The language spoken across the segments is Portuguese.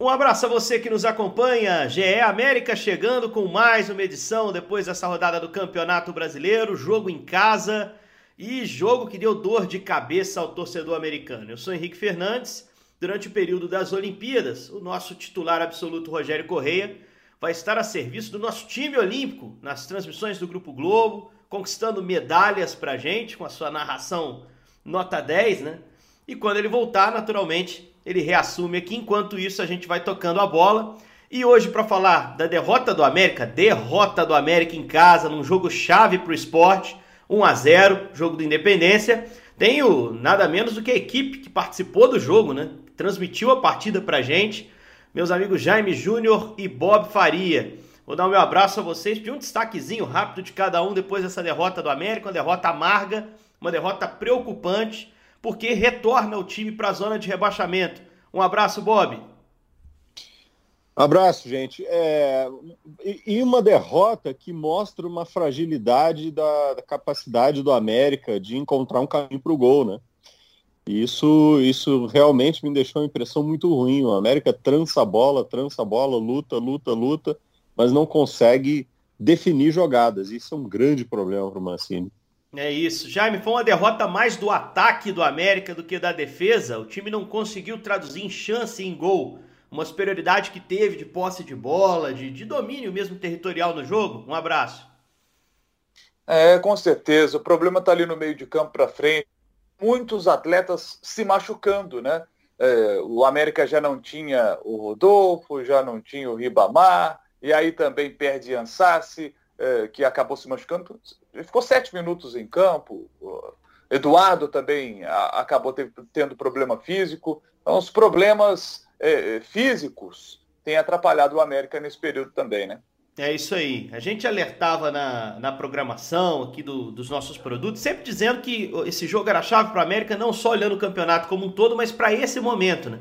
Um abraço a você que nos acompanha. GE América chegando com mais uma edição depois dessa rodada do Campeonato Brasileiro, jogo em casa e jogo que deu dor de cabeça ao torcedor americano. Eu sou Henrique Fernandes. Durante o período das Olimpíadas, o nosso titular absoluto Rogério Correia vai estar a serviço do nosso time olímpico nas transmissões do Grupo Globo, conquistando medalhas pra gente com a sua narração nota 10, né? E quando ele voltar, naturalmente, ele reassume aqui. Enquanto isso, a gente vai tocando a bola. E hoje, para falar da derrota do América, derrota do América em casa, num jogo chave para o esporte, 1 a 0 jogo do Independência. Tenho nada menos do que a equipe que participou do jogo, né? Transmitiu a partida pra gente. Meus amigos Jaime Júnior e Bob Faria. Vou dar o meu abraço a vocês, pedir um destaquezinho rápido de cada um depois dessa derrota do América, uma derrota amarga, uma derrota preocupante porque retorna o time para a zona de rebaixamento. Um abraço, Bob. Abraço, gente. É, e uma derrota que mostra uma fragilidade da, da capacidade do América de encontrar um caminho para o gol, né? Isso, isso realmente me deixou uma impressão muito ruim. O América trança a bola, trança a bola, luta, luta, luta, mas não consegue definir jogadas. Isso é um grande problema para o Mancini. É isso. Jaime, foi uma derrota mais do ataque do América do que da defesa. O time não conseguiu traduzir em chance em gol. Uma superioridade que teve de posse de bola, de, de domínio mesmo territorial no jogo. Um abraço. É, com certeza. O problema está ali no meio de campo para frente. Muitos atletas se machucando, né? É, o América já não tinha o Rodolfo, já não tinha o Ribamar, e aí também perde Ansassi, é, que acabou se machucando. Ele ficou sete minutos em campo. Eduardo também acabou tendo problema físico. Então, os problemas é, é, físicos têm atrapalhado o América nesse período também, né? É isso aí. A gente alertava na, na programação aqui do, dos nossos produtos, sempre dizendo que esse jogo era chave para o América, não só olhando o campeonato como um todo, mas para esse momento, né?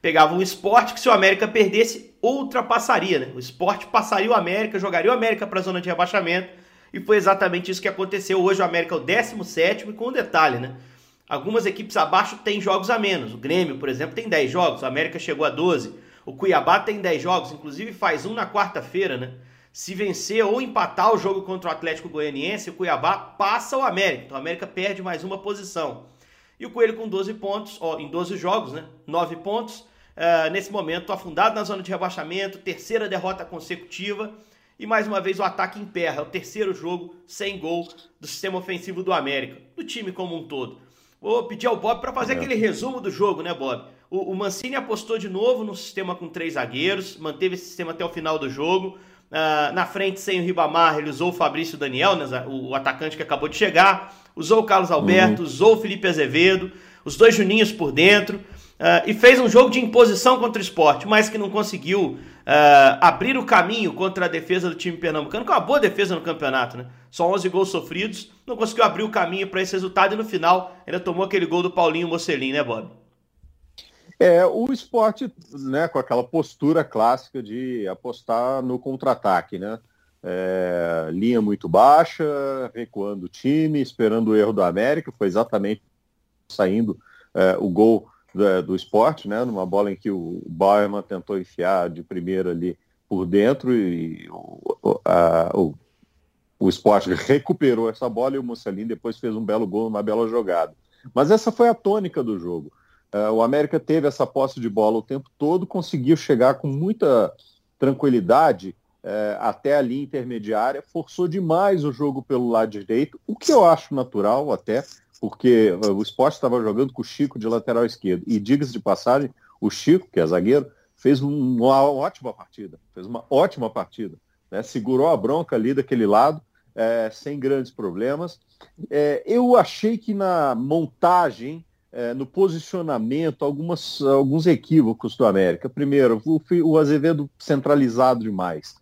Pegava um esporte que se o América perdesse, ultrapassaria, né? O esporte passaria o América, jogaria o América para a zona de rebaixamento e foi exatamente isso que aconteceu. Hoje o América é o 17 e com um detalhe, né? Algumas equipes abaixo têm jogos a menos. O Grêmio, por exemplo, tem 10 jogos, o América chegou a 12. O Cuiabá tem 10 jogos, inclusive faz um na quarta-feira, né? Se vencer ou empatar o jogo contra o Atlético Goianiense, o Cuiabá passa o América. Então o América perde mais uma posição. E o Coelho com 12 pontos, ó, em 12 jogos, né? 9 pontos. Uh, nesse momento, afundado na zona de rebaixamento, terceira derrota consecutiva. E mais uma vez o ataque emperra. É o terceiro jogo sem gol do sistema ofensivo do América, do time como um todo. Vou pedir ao Bob para fazer é. aquele resumo do jogo, né, Bob? O, o, Mancini apostou de novo no sistema com três zagueiros, manteve esse sistema até o final do jogo. Uh, na frente, sem o Ribamar, ele usou o Fabrício Daniel, né, o, o, atacante que acabou de chegar. Usou o Carlos Alberto, uhum. usou o Felipe Azevedo, os dois Juninhos por dentro. Uh, e fez um jogo de imposição contra o esporte, mas que não conseguiu uh, abrir o caminho contra a defesa do time pernambucano, que é uma boa defesa no campeonato, né? Só 11 gols sofridos, não conseguiu abrir o caminho para esse resultado e no final ainda tomou aquele gol do Paulinho Mocelin, né, Bob? É, o esporte, né, com aquela postura clássica de apostar no contra-ataque, né? É, linha muito baixa, recuando o time, esperando o erro do América, foi exatamente saindo é, o gol do, do esporte, né? Numa bola em que o Bauerman tentou enfiar de primeira ali por dentro e o, a, o, o esporte recuperou essa bola e o Mussolini depois fez um belo gol, uma bela jogada. Mas essa foi a tônica do jogo. Uh, o América teve essa posse de bola o tempo todo, conseguiu chegar com muita tranquilidade uh, até a linha intermediária, forçou demais o jogo pelo lado direito, o que eu acho natural até, porque o esporte estava jogando com o Chico de lateral esquerdo. E diga-se de passagem, o Chico, que é zagueiro, fez uma ótima partida. Fez uma ótima partida. Né? Segurou a bronca ali daquele lado, é, sem grandes problemas. É, eu achei que na montagem, é, no posicionamento, algumas, alguns equívocos do América. Primeiro, o, o Azevedo centralizado demais.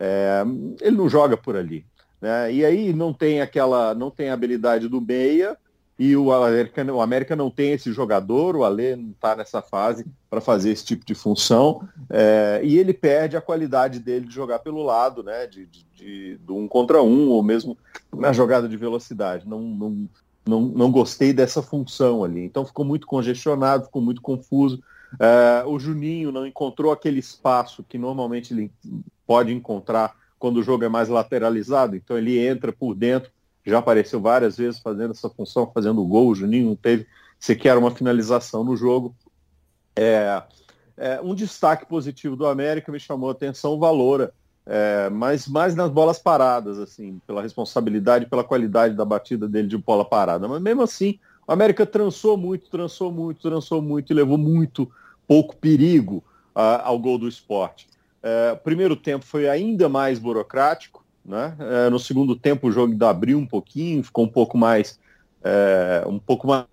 É, ele não joga por ali. Né? E aí não tem aquela, não tem a habilidade do meia e o América, o América não tem esse jogador, o Alê não está nessa fase para fazer esse tipo de função, é, e ele perde a qualidade dele de jogar pelo lado, né, de, de, de, de um contra um, ou mesmo na jogada de velocidade. Não, não, não, não gostei dessa função ali. Então ficou muito congestionado, ficou muito confuso. É, o Juninho não encontrou aquele espaço que normalmente ele pode encontrar quando o jogo é mais lateralizado, então ele entra por dentro, já apareceu várias vezes fazendo essa função, fazendo gol, o Juninho não teve sequer uma finalização no jogo. É, é, um destaque positivo do América me chamou a atenção o Valora, é, mas mais nas bolas paradas, assim, pela responsabilidade, pela qualidade da batida dele de bola parada. Mas mesmo assim, o América trançou muito, trançou muito, trançou muito e levou muito pouco perigo uh, ao gol do esporte. Uh, primeiro tempo foi ainda mais burocrático, né? Uh, no segundo tempo o jogo ainda abriu um pouquinho, ficou um pouco mais é, um pouco mais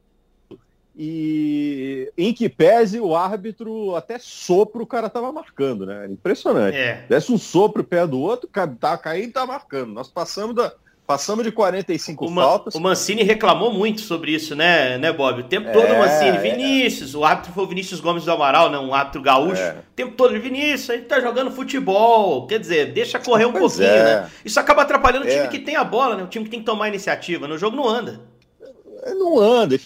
e em que pese o árbitro até sopro o cara tava marcando, né? Impressionante. É. Desse um sopro pé do outro, tá caindo e tá marcando. Nós passamos da passamos de 45 o faltas. O Mancini reclamou muito sobre isso, né, né, Bob? O tempo todo é, o Mancini, é. Vinícius, é. o árbitro foi o Vinícius Gomes do Amaral, né, um árbitro gaúcho. É. O tempo todo, Vinícius, a gente tá jogando futebol, quer dizer, deixa correr um pois pouquinho, é. né? Isso acaba atrapalhando o time que tem a bola, né? O time que tem que tomar iniciativa. No jogo não anda. Não anda,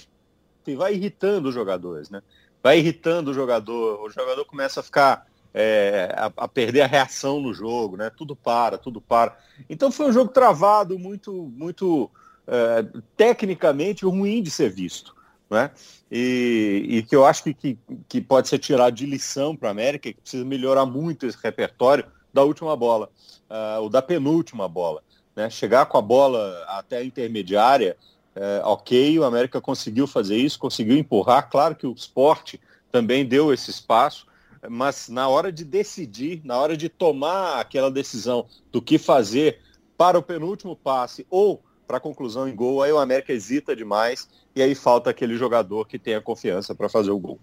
e vai irritando os jogadores, né? Vai irritando o jogador, o jogador começa a ficar é, a, a, perder a reação no jogo, né? Tudo para, tudo para. Então foi um jogo travado, muito, muito é, tecnicamente ruim de ser visto, né? E, e que eu acho que, que, que, pode ser tirado de lição para a América, que precisa melhorar muito esse repertório da última bola, uh, o da penúltima bola, né? Chegar com a bola até a intermediária é, ok, o América conseguiu fazer isso, conseguiu empurrar. Claro que o esporte também deu esse espaço, mas na hora de decidir, na hora de tomar aquela decisão do que fazer para o penúltimo passe ou para a conclusão em gol, aí o América hesita demais e aí falta aquele jogador que tenha confiança para fazer o gol.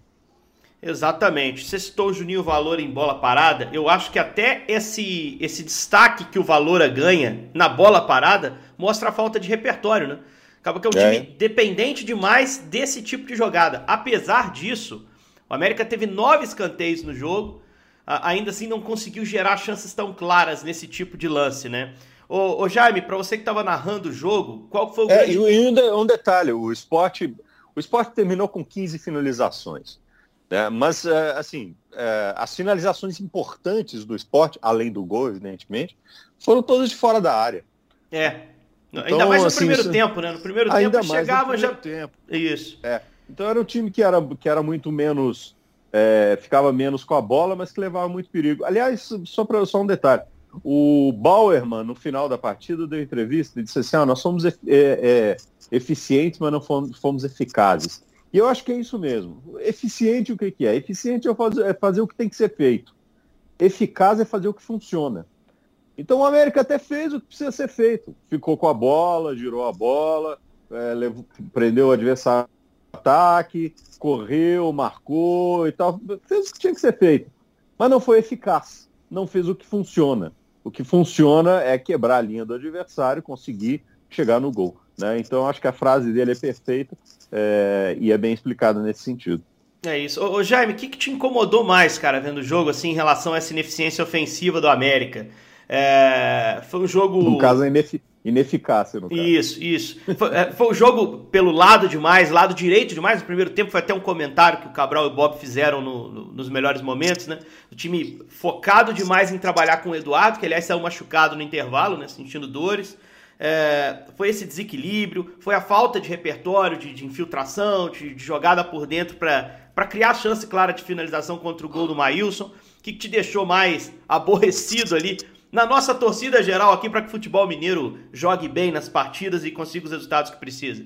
Exatamente. Você citou o Juninho Valor em bola parada. Eu acho que até esse, esse destaque que o Valora ganha na bola parada mostra a falta de repertório, né? Acaba que é um time é. dependente demais desse tipo de jogada. Apesar disso, o América teve nove escanteios no jogo, ainda assim não conseguiu gerar chances tão claras nesse tipo de lance, né? Ô, ô Jaime, para você que estava narrando o jogo, qual foi o é, grande... E um, detalhe, o esporte, o esporte terminou com 15 finalizações. Né? Mas, é, assim, é, as finalizações importantes do esporte, além do gol, evidentemente, foram todas de fora da área. É, então, ainda mais no assim, primeiro isso... tempo, né? No primeiro ainda tempo mais chegava já. Tempo. Isso. É. Então era um time que era, que era muito menos. É, ficava menos com a bola, mas que levava muito perigo. Aliás, só, pra, só um detalhe. O Bauerman, no final da partida, deu entrevista e disse assim: ah, nós somos é, é, eficientes, mas não fomos, fomos, eficazes. E eu acho que é isso mesmo. Eficiente o que, que é? Eficiente é fazer, é fazer o que tem que ser feito. Eficaz é fazer o que funciona. Então o América até fez o que precisa ser feito. Ficou com a bola, girou a bola, é, levou, prendeu o adversário ataque, correu, marcou e tal. Fez o que tinha que ser feito. Mas não foi eficaz. Não fez o que funciona. O que funciona é quebrar a linha do adversário, conseguir chegar no gol. Né? Então acho que a frase dele é perfeita é, e é bem explicada nesse sentido. É isso. Ô, ô Jaime, o que, que te incomodou mais, cara, vendo o jogo, assim, em relação a essa ineficiência ofensiva do América? É, foi um jogo. No caso, inefic... ineficácia. No caso. Isso, isso. Foi, é, foi um jogo pelo lado demais, lado direito demais. No primeiro tempo foi até um comentário que o Cabral e o Bob fizeram no, no, nos melhores momentos, né? O time focado demais em trabalhar com o Eduardo, que aliás saiu machucado no intervalo, né? Sentindo dores. É, foi esse desequilíbrio, foi a falta de repertório, de, de infiltração, de, de, jogada por dentro para criar chance clara de finalização contra o gol do Maílson. Que te deixou mais aborrecido ali na nossa torcida geral aqui para que o futebol mineiro jogue bem nas partidas e consiga os resultados que precisa?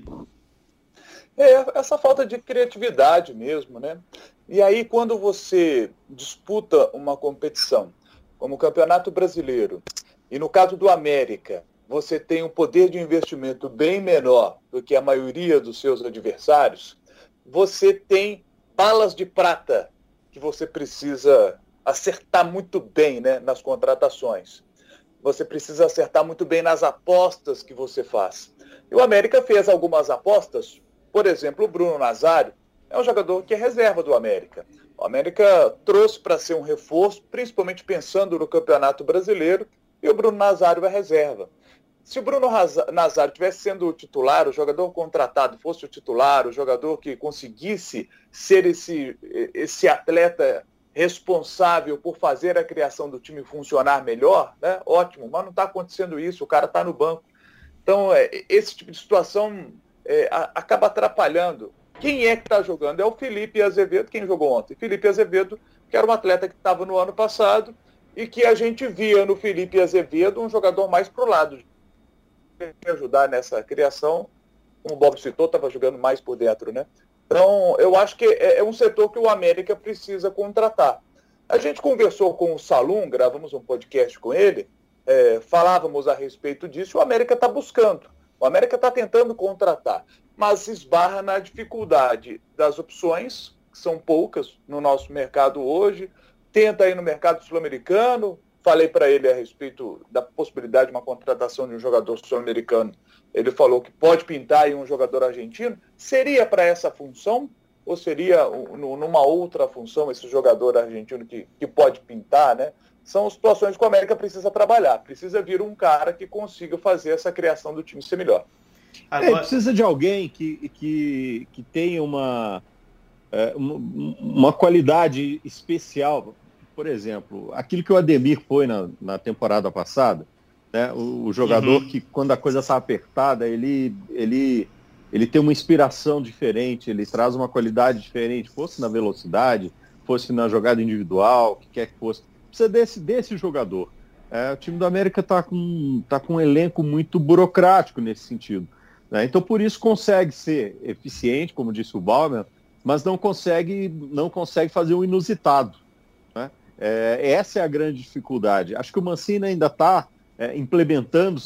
É, essa falta de criatividade mesmo, né? E aí, quando você disputa uma competição, como o Campeonato Brasileiro, e no caso do América, você tem um poder de investimento bem menor do que a maioria dos seus adversários, você tem balas de prata que você precisa acertar muito bem né, nas contratações. Você precisa acertar muito bem nas apostas que você faz. E o América fez algumas apostas, por exemplo, o Bruno Nazário é um jogador que é reserva do América. O América trouxe para ser um reforço, principalmente pensando no Campeonato Brasileiro, e o Bruno Nazário é reserva. se o Bruno Nazar tivesse sendo o titular, o jogador contratado fosse o titular, o jogador que conseguisse ser esse, esse atleta responsável por fazer a criação do time funcionar melhor, né? Ótimo, mas não está acontecendo isso, o cara está no banco. Então, é, esse tipo de situação é, a, acaba atrapalhando. Quem é que está jogando? É o Felipe Azevedo, quem jogou ontem. Felipe Azevedo, que era um atleta que estava no ano passado e que a gente via no Felipe Azevedo um jogador mais pro lado ajudar nessa criação, como o Bob citou, estava jogando mais por dentro, né? Então, eu acho que é, é um setor que o América precisa contratar. A gente conversou com o Salum, gravamos um podcast com ele, é, falávamos a respeito disso, o América está buscando. O América está tentando contratar, mas esbarra na dificuldade das opções, que são poucas no nosso mercado hoje, tenta ir no mercado sul-americano, falei para ele a respeito da possibilidade de uma contratação de um jogador sul-americano. Ele falou que pode pintar em um jogador argentino. Seria para essa função ou seria numa outra função esse jogador argentino que, que pode pintar, né? São situações que o América precisa trabalhar. Precisa vir um cara que consiga fazer essa criação do time ser melhor. Agora... É, precisa de alguém que, que, que tenha uma, é, uma, uma qualidade especial por exemplo, aquilo que o Ademir foi na, na temporada passada, né? o, o jogador uhum. que, quando a coisa está apertada, ele, ele, ele tem uma inspiração diferente, ele traz uma qualidade diferente, fosse na velocidade, fosse na jogada individual, o que quer que fosse. Precisa desse, desse jogador. É, o time do América está com, tá com um elenco muito burocrático nesse sentido. Né? Então, por isso, consegue ser eficiente, como disse o Bauman, mas não consegue, não consegue fazer o um inusitado. É, essa é a grande dificuldade. Acho que o Mancini ainda está é, implementando,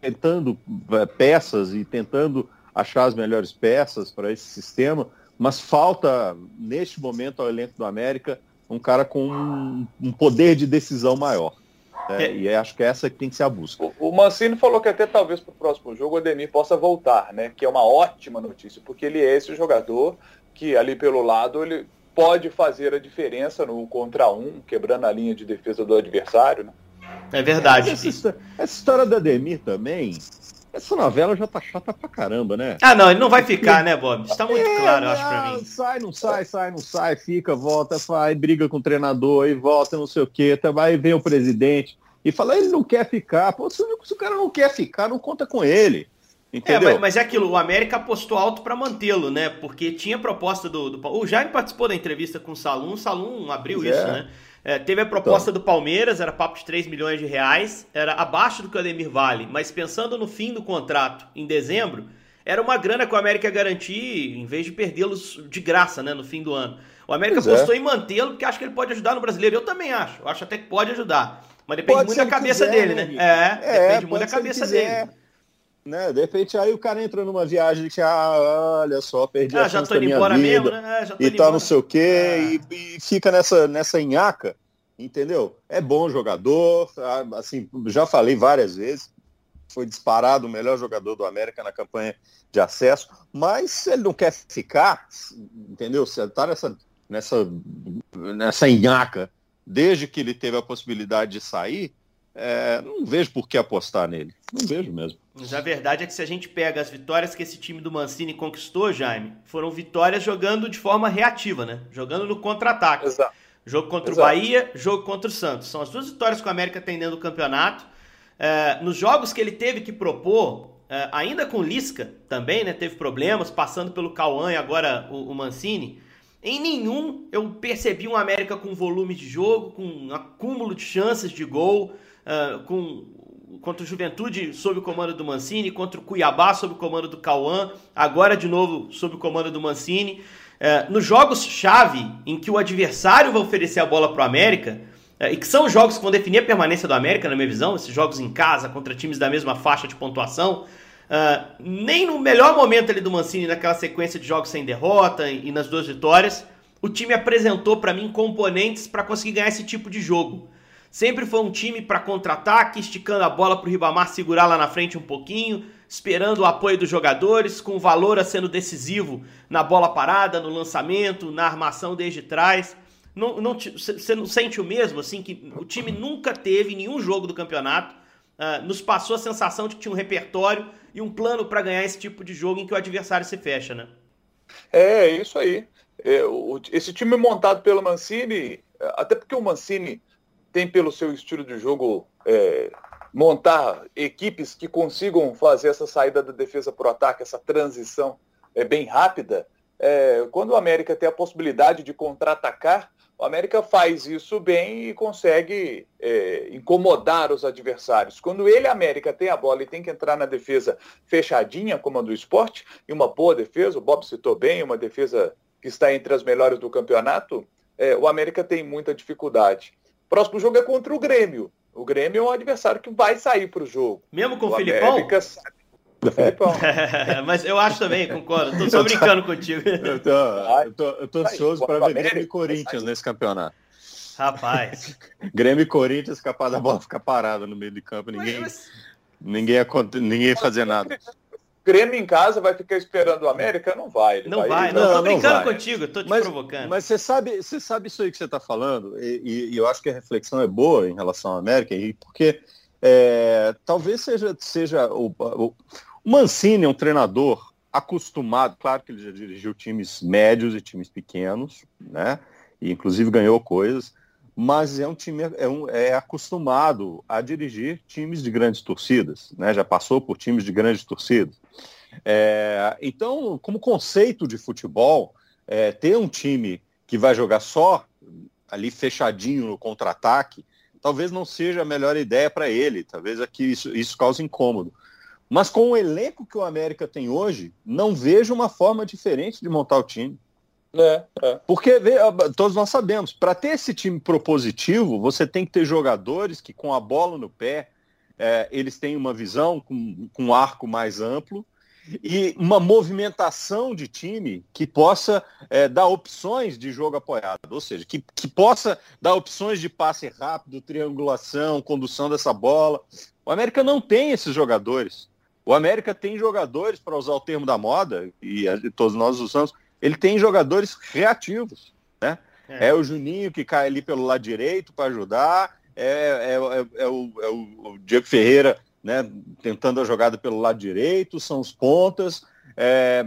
tentando é, peças e tentando achar as melhores peças para esse sistema, mas falta, neste momento, ao elenco do América, um cara com um, um poder de decisão maior. É, é. E acho que essa que tem que ser a busca. O, o Mancini falou que até talvez para o próximo jogo o Ademir possa voltar, né? Que é uma ótima notícia, porque ele é esse jogador que ali pelo lado ele pode fazer a diferença no contra um, quebrando a linha de defesa do adversário. Né? É verdade. Essa, essa história da Ademir também, essa novela já tá chata pra caramba, né? Ah, não, ele não vai ficar, né, Bob? Está muito é, claro, eu acho, pra mim. Sai, não sai, sai, não sai, fica, volta, vai, briga com o treinador, e volta, não sei o quê, até vai ver o presidente e fala, ele não quer ficar. Pô, se, se o cara não quer ficar, não conta com ele. Entendeu? É, mas, mas, é aquilo, o América apostou alto para mantê-lo, né? Porque tinha proposta do, do, O Jaime participou da entrevista com o Salum, o Salum abriu isso, é. né? É, teve a proposta então. do Palmeiras, era papo de 3 milhões de reais, era abaixo do que o Ademir vale, mas pensando no fim do contrato, em dezembro, era uma grana que o América garantir, em vez de perdê-los de graça, né, no fim do ano. O América pois é. apostou é. em mantê-lo, porque acha que ele pode ajudar no brasileiro. Eu também acho, eu acho até que pode ajudar. Mas depende pode muito da cabeça quiser, dele, né? né? É, é, depende muito da cabeça dele. Né? De repente aí o cara entra numa viagem que, ah, olha só, perdi ah, a chance da minha vida. Mesmo, né? E tá não sei o quê, é. e, e, fica nessa, nessa enhaca, entendeu? É bom jogador, assim, já falei várias vezes, foi disparado o melhor jogador do América na campanha de acesso, mas se ele não quer ficar, entendeu? Se tá nessa, nessa, nessa enhaca desde que ele teve a possibilidade de sair, é, não vejo por que apostar nele. Não vejo mesmo. Mas a verdade é que se a gente pega as vitórias que esse time do Mancini conquistou, Jaime, foram vitórias jogando de forma reativa, né? Jogando no contra-ataque. Jogo contra Exato. o Bahia, jogo contra o Santos. São as duas vitórias que o América tem dentro do campeonato. É, nos jogos que ele teve que propor, é, ainda com Lisca também, né? Teve problemas, passando pelo Cauã e agora o, o Mancini. Em nenhum eu percebi um América com volume de jogo, com um acúmulo de chances de gol uh, com, contra o Juventude sob o comando do Mancini, contra o Cuiabá sob o comando do Cauã, agora de novo sob o comando do Mancini. Uh, nos jogos-chave em que o adversário vai oferecer a bola para o América, uh, e que são os jogos que vão definir a permanência do América, na minha visão, esses jogos em casa contra times da mesma faixa de pontuação, uh, nem no melhor momento ali do Mancini, naquela sequência de jogos sem derrota e, e nas duas vitórias, o time apresentou para mim componentes para conseguir ganhar esse tipo de jogo. Sempre foi um time para contra-ataque, esticando a bola para o Ribamar segurar lá na frente um pouquinho, esperando o apoio dos jogadores, com o valor a sendo decisivo na bola parada, no lançamento, na armação desde trás. Não, não, você não sente o mesmo, assim, que o time nunca teve nenhum jogo do campeonato uh, nos passou a sensação de que tinha um repertório e um plano para ganhar esse tipo de jogo em que o adversário se fecha, né? É, isso aí. É, o, esse time montado pelo Mancini, até porque o Mancini tem pelo seu estilo de jogo é, montar equipes que consigam fazer essa saída da defesa para o ataque, essa transição é, bem rápida. É, quando o América tem a possibilidade de contra-atacar, o América faz isso bem e consegue é, incomodar os adversários. Quando ele, América, tem a bola e tem que entrar na defesa fechadinha, como a do esporte, e uma boa defesa, o Bob citou bem, uma defesa que está entre as melhores do campeonato, é, o América tem muita dificuldade. Próximo jogo é contra o Grêmio. O Grêmio é um adversário que vai sair para o jogo. Mesmo com o, o Filipão? América sabe Mas eu acho também, concordo. Tô só brincando contigo. Eu tô, eu tô, eu tô ansioso para ver Grêmio e Corinthians nesse campeonato. Rapaz. Grêmio e Corinthians, capaz da bola ficar parada no meio de campo. Ninguém, mas... ninguém, ia, ninguém ia fazer nada. Grêmio em casa vai ficar esperando o América? Não vai. Não vai, vai. não, não, tô brincando contigo, tô te mas, provocando. Mas você sabe, você sabe isso aí que você está falando, e, e, eu acho que a reflexão é boa em relação ao América, e porque é, talvez seja, seja o, o, o Mancini é um treinador acostumado, claro que ele já dirigiu times médios e times pequenos, né? E inclusive ganhou coisas, mas é um time é, um, é acostumado a dirigir times de grandes torcidas, né? Já passou por times de grandes torcidas. É, então, como conceito de futebol, é, ter um time que vai jogar só ali fechadinho no contra-ataque, talvez não seja a melhor ideia para ele. Talvez aqui isso, isso cause incômodo. Mas com o elenco que o América tem hoje, não vejo uma forma diferente de montar o time. É, é. Porque todos nós sabemos, para ter esse time propositivo, você tem que ter jogadores que com a bola no pé, é, eles têm uma visão com, com um arco mais amplo e uma movimentação de time que possa é, dar opções de jogo apoiado, ou seja, que, que possa dar opções de passe rápido, triangulação, condução dessa bola. O América não tem esses jogadores. O América tem jogadores, para usar o termo da moda, e todos nós usamos, ele tem jogadores reativos. Né? É. é o Juninho que cai ali pelo lado direito para ajudar, é, é, é, é, o, é o Diego Ferreira né, tentando a jogada pelo lado direito, são os pontas, é,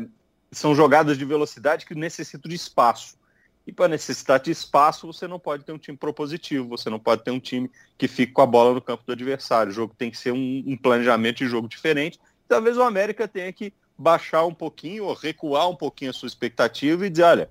são jogadas de velocidade que necessitam de espaço. E para necessitar de espaço, você não pode ter um time propositivo, você não pode ter um time que fique com a bola no campo do adversário. O jogo tem que ser um, um planejamento de jogo diferente. Talvez o América tenha que baixar um pouquinho ou recuar um pouquinho a sua expectativa e dizer, olha,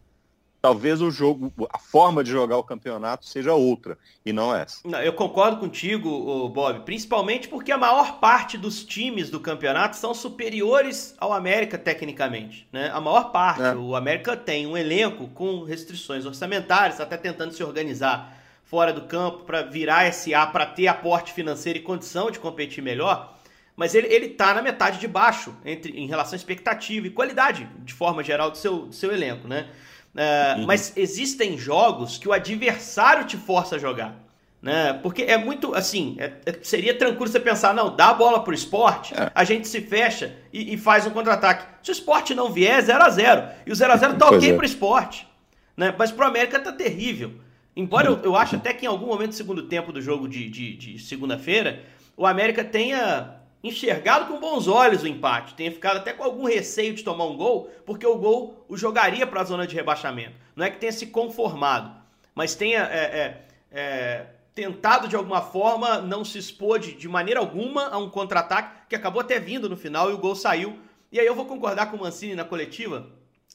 talvez o jogo, a forma de jogar o campeonato seja outra e não essa. Não, eu concordo contigo, Bob, principalmente porque a maior parte dos times do campeonato são superiores ao América tecnicamente, né? A maior parte, é. o América tem um elenco com restrições orçamentárias, até tentando se organizar fora do campo para virar SA, para ter aporte financeiro e condição de competir melhor. Mas ele, ele tá na metade de baixo entre, em relação à expectativa e qualidade, de forma geral, do seu, do seu elenco, né? Uh, uhum. Mas existem jogos que o adversário te força a jogar. Né? Porque é muito assim, é, é, seria tranquilo você pensar, não, dá a bola pro esporte, é. a gente se fecha e, e faz um contra-ataque. Se o esporte não vier, 0 a 0 E o 0 a 0 tá ok é. pro esporte. Né? Mas pro América tá terrível. Embora eu, eu acho até que em algum momento do segundo tempo do jogo de, de, de segunda-feira, o América tenha enxergado com bons olhos o empate, tenha ficado até com algum receio de tomar um gol, porque o gol o jogaria para a zona de rebaixamento. Não é que tenha se conformado, mas tenha é, é, é, tentado de alguma forma não se expor de, de maneira alguma a um contra-ataque que acabou até vindo no final e o gol saiu. E aí eu vou concordar com o Mancini na coletiva.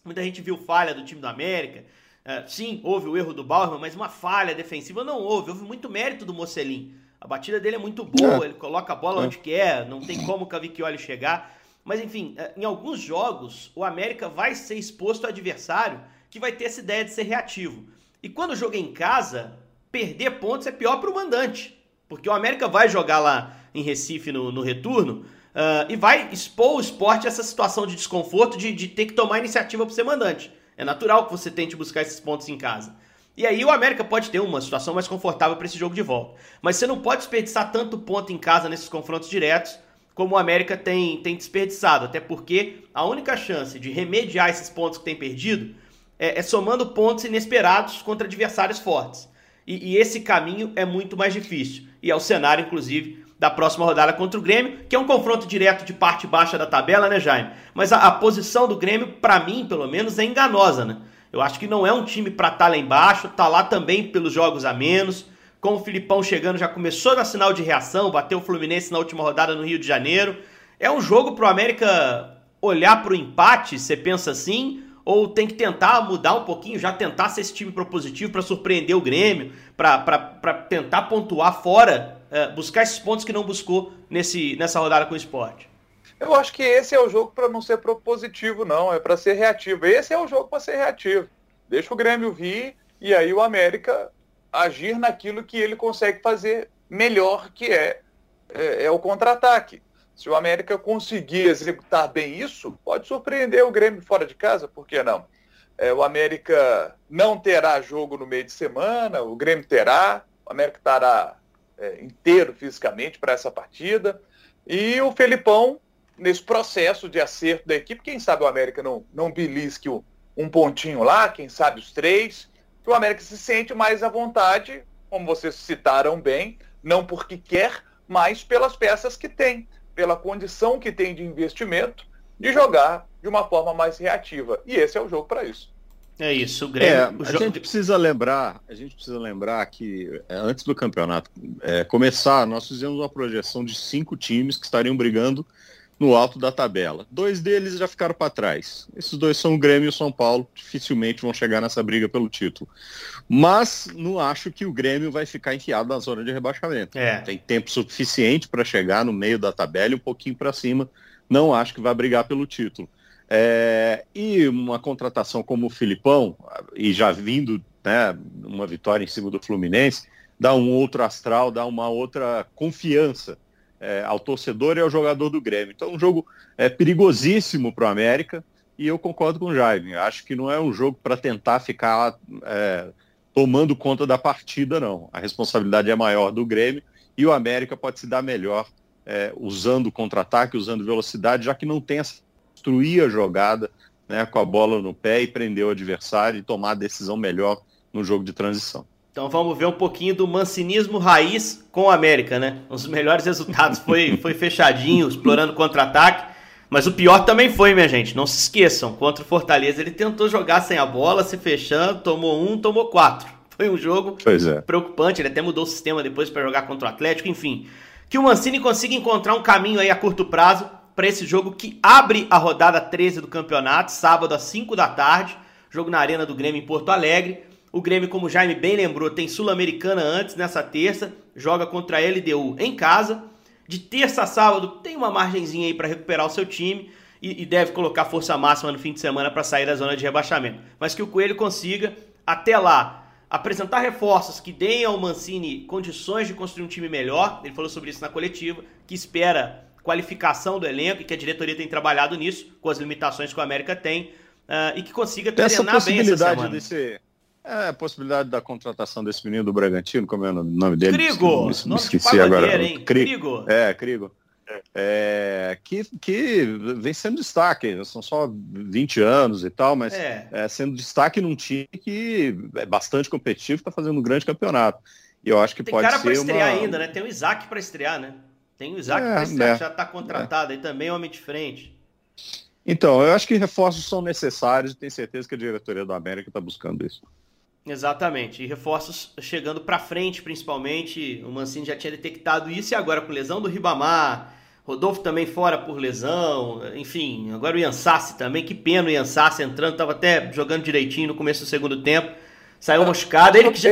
Muita gente viu falha do time do América. É, sim, houve o erro do Bauerman, mas uma falha defensiva não houve. Houve muito mérito do Mocelin. A batida dele é muito boa, é. ele coloca a bola é. onde quer, não tem como o Cavicchioli chegar. Mas enfim, é, em alguns jogos, o América vai ser exposto ao adversário que vai ter essa ideia de ser reativo. E quando é em casa, perder pontos é pior para o mandante. Porque o América vai jogar lá em Recife no, no retorno uh, e vai expor o esporte a essa situação de desconforto de, de ter que tomar iniciativa para ser mandante. É natural que você tente buscar esses pontos em casa. E aí o América pode ter uma situação mais confortável para esse jogo de volta. Mas você não pode desperdiçar tanto ponto em casa nesses confrontos diretos como o América tem, tem desperdiçado. Até porque a única chance de remediar esses pontos que tem perdido é, é somando pontos inesperados contra adversários fortes. E, e, esse caminho é muito mais difícil. E é o cenário, inclusive, da próxima rodada contra o Grêmio, que é um confronto direto de parte baixa da tabela, né, Jaime? Mas a, a posição do Grêmio, para mim, pelo menos, é enganosa, né? Eu acho que não é um time para estar tá lá embaixo, tá lá também pelos jogos a menos. Com o Filipão chegando, já começou na sinal de reação, bateu o Fluminense na última rodada no Rio de Janeiro. É um jogo para o América olhar para o empate, você pensa assim? Ou tem que tentar mudar um pouquinho, já tentar ser esse time propositivo para surpreender o Grêmio, para tentar pontuar fora, é, buscar esses pontos que não buscou nesse, nessa rodada com o esporte? Eu acho que esse é o jogo para não ser propositivo, não, é para ser reativo. Esse é o jogo para ser reativo. Deixa o Grêmio vir e aí o América agir naquilo que ele consegue fazer melhor, que é, é, é o contra-ataque. Se o América conseguir executar bem isso, pode surpreender o Grêmio fora de casa, por que não? É, o América não terá jogo no meio de semana, o Grêmio terá, o América estará é, inteiro fisicamente para essa partida. E o Felipão, nesse processo de acerto da equipe, quem sabe o América não, não belisque um pontinho lá, quem sabe os três, que o América se sente mais à vontade, como vocês citaram bem, não porque quer, mas pelas peças que tem pela condição que tem de investimento, de jogar de uma forma mais reativa. E esse é o jogo para isso. É isso, o Grêmio. É, a gente precisa lembrar, a gente precisa lembrar que é, antes do campeonato é, começar, nós fizemos uma projeção de cinco times que estariam brigando no alto da tabela. Dois deles já ficaram para trás. Esses dois são o Grêmio e o São Paulo, dificilmente vão chegar nessa briga pelo título. Mas não acho que o Grêmio vai ficar enfiado na zona de rebaixamento. É. Tem tempo suficiente para chegar no meio da tabela e um pouquinho para cima. Não acho que vai brigar pelo título. É, e uma contratação como o Filipão, e já vindo né, uma vitória em cima do Fluminense, dá um outro astral, dá uma outra confiança é, ao torcedor e ao jogador do Grêmio. Então, um jogo é, perigosíssimo para o América e eu concordo com o Jaime. Acho que não é um jogo para tentar ficar é, tomando conta da partida, não. A responsabilidade é maior do Grêmio e o América pode se dar melhor é, usando contra-ataque, usando velocidade, já que não tem essa destruir a jogada né, com a bola no pé e prender o adversário e tomar a decisão melhor no jogo de transição. Então vamos ver um pouquinho do mancinismo raiz com o América, né? Um dos melhores resultados foi, foi fechadinho, explorando contra-ataque. Mas o pior também foi, minha gente. Não se esqueçam, contra o Fortaleza ele tentou jogar sem a bola, se fechando, tomou um, tomou quatro. Foi um jogo é. preocupante. Ele até mudou o sistema depois para jogar contra o Atlético, enfim. Que o Mancini consiga encontrar um caminho aí a curto prazo para esse jogo que abre a rodada 13 do campeonato, sábado às 5 da tarde. Jogo na Arena do Grêmio em Porto Alegre. O Grêmio, como o Jaime bem lembrou, tem Sul-Americana antes, nessa terça, joga contra a LDU em casa. De terça a sábado tem uma margenzinha aí para recuperar o seu time e, e, deve colocar força máxima no fim de semana para sair da zona de rebaixamento. Mas que o Coelho consiga, até lá, apresentar reforços que deem ao Mancini condições de construir um time melhor. Ele falou sobre isso na coletiva, que espera qualificação do elenco e que a diretoria tem trabalhado nisso, com as limitações que o América tem, uh, e que consiga treinar bem essa semana. Desse é, a possibilidade da contratação desse menino do Bragantino, como é o nome dele? Crigo! Me, me esqueci agora. Hein? Crigo. É, Crigo. É, que, que vem sendo destaque, são só 20 anos e tal, mas é. É, sendo destaque num time que é bastante competitivo, está fazendo um grande campeonato. E eu acho que Tem pode ser. Tem cara para estrear uma... ainda, né? Tem o Isaac para estrear, né? Tem o Isaac é, para estrear, né? já está contratado aí também, homem de frente. Então, eu acho que reforços são necessários e tenho certeza que a diretoria do América está buscando isso. Exatamente. E reforços chegando para frente, principalmente. O Mancini já tinha detectado isso e agora com lesão do Ribamar. Rodolfo também fora por lesão. Enfim, agora o Iansassi também. Que pena o Iansassi entrando. Tava até jogando direitinho no começo do segundo tempo. Saiu é, machucado. Ele que já...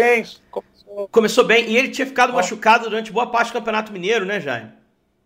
começou bem. E ele tinha ficado machucado durante boa parte do Campeonato Mineiro, né, Jaime?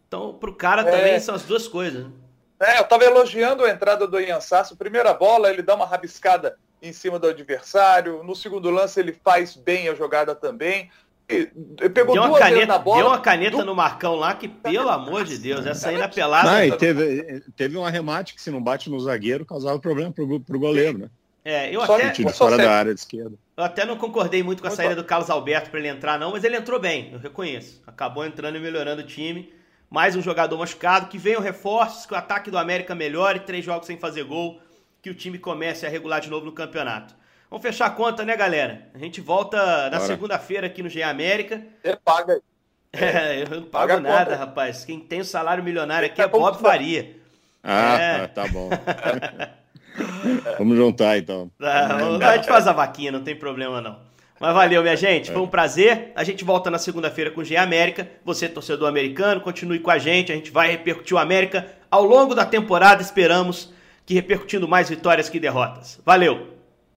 Então, pro cara é... também são as duas coisas. Né? É, eu tava elogiando a entrada do Iansassi. Primeira bola, ele dá uma rabiscada em cima do adversário. No segundo lance ele faz bem a jogada também. E, pegou deu uma caneta, na bola. Deu uma caneta do... no Marcão lá que, pelo amor de Deus, essa aí na pelada. Não, e teve, teve um arremate que se não bate no zagueiro causava problema pro, pro goleiro, né? É, eu só até. De fora da área de esquerda. Eu até não concordei muito com a saída do Carlos Alberto para ele entrar, não, mas ele entrou bem, eu reconheço. Acabou entrando e melhorando o time. Mais um jogador machucado, que venham reforços, que o ataque do América melhore, três jogos sem fazer gol que o time comece a regular de novo no campeonato. Vamos fechar a conta, né, galera? A gente volta na segunda-feira aqui no GE América. Você paga. É, eu não pago Paga nada, rapaz. Quem tem o salário milionário aqui é Bob Faria. Ah, é. tá bom. Vamos juntar então. Ah, a gente faz a vaquinha, não tem problema não. Mas valeu, minha gente. Foi um prazer. A gente volta na segunda-feira com o GE América. Você, torcedor americano, continue com a gente. A gente vai repercutir o América ao longo da temporada. Esperamos que repercutindo mais vitórias que derrotas. Valeu!